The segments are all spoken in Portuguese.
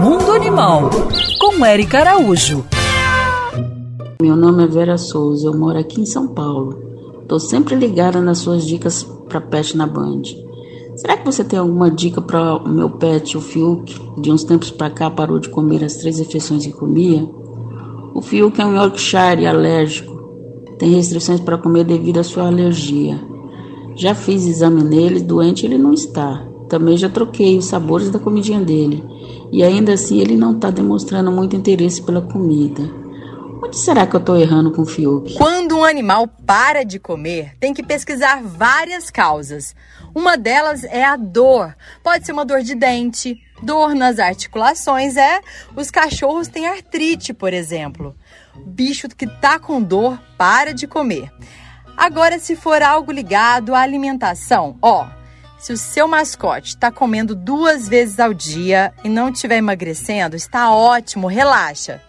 Mundo Animal com Eric Araújo. Meu nome é Vera Souza, eu moro aqui em São Paulo. Tô sempre ligada nas suas dicas para pet na Band. Será que você tem alguma dica para o meu pet, o Fiuk? De uns tempos para cá parou de comer as três refeições que comia. O Fiuk é um Yorkshire alérgico. Tem restrições para comer devido à sua alergia. Já fiz exame nele, doente ele não está. Também já troquei os sabores da comidinha dele. E ainda assim ele não está demonstrando muito interesse pela comida. Onde será que eu estou errando com o Fiuk? Quando um animal para de comer, tem que pesquisar várias causas. Uma delas é a dor. Pode ser uma dor de dente, dor nas articulações, é. Os cachorros têm artrite, por exemplo. Bicho que tá com dor para de comer. Agora, se for algo ligado à alimentação, ó, se o seu mascote está comendo duas vezes ao dia e não estiver emagrecendo, está ótimo, relaxa.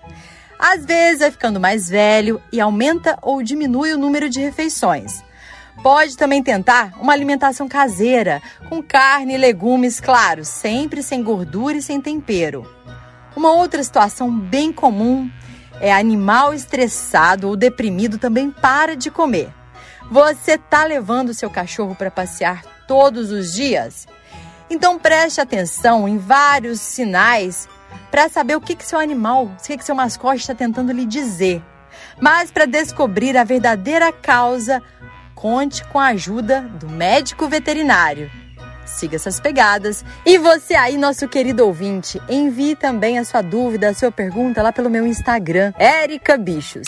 Às vezes vai ficando mais velho e aumenta ou diminui o número de refeições. Pode também tentar uma alimentação caseira, com carne e legumes, claro, sempre sem gordura e sem tempero. Uma outra situação bem comum é animal estressado ou deprimido também para de comer. Você tá levando seu cachorro para passear todos os dias? Então preste atenção em vários sinais para saber o que, que seu animal, o que, que seu mascote está tentando lhe dizer. Mas para descobrir a verdadeira causa, conte com a ajuda do médico veterinário. Siga essas pegadas. E você aí, nosso querido ouvinte, envie também a sua dúvida, a sua pergunta lá pelo meu Instagram, Erica Bichos.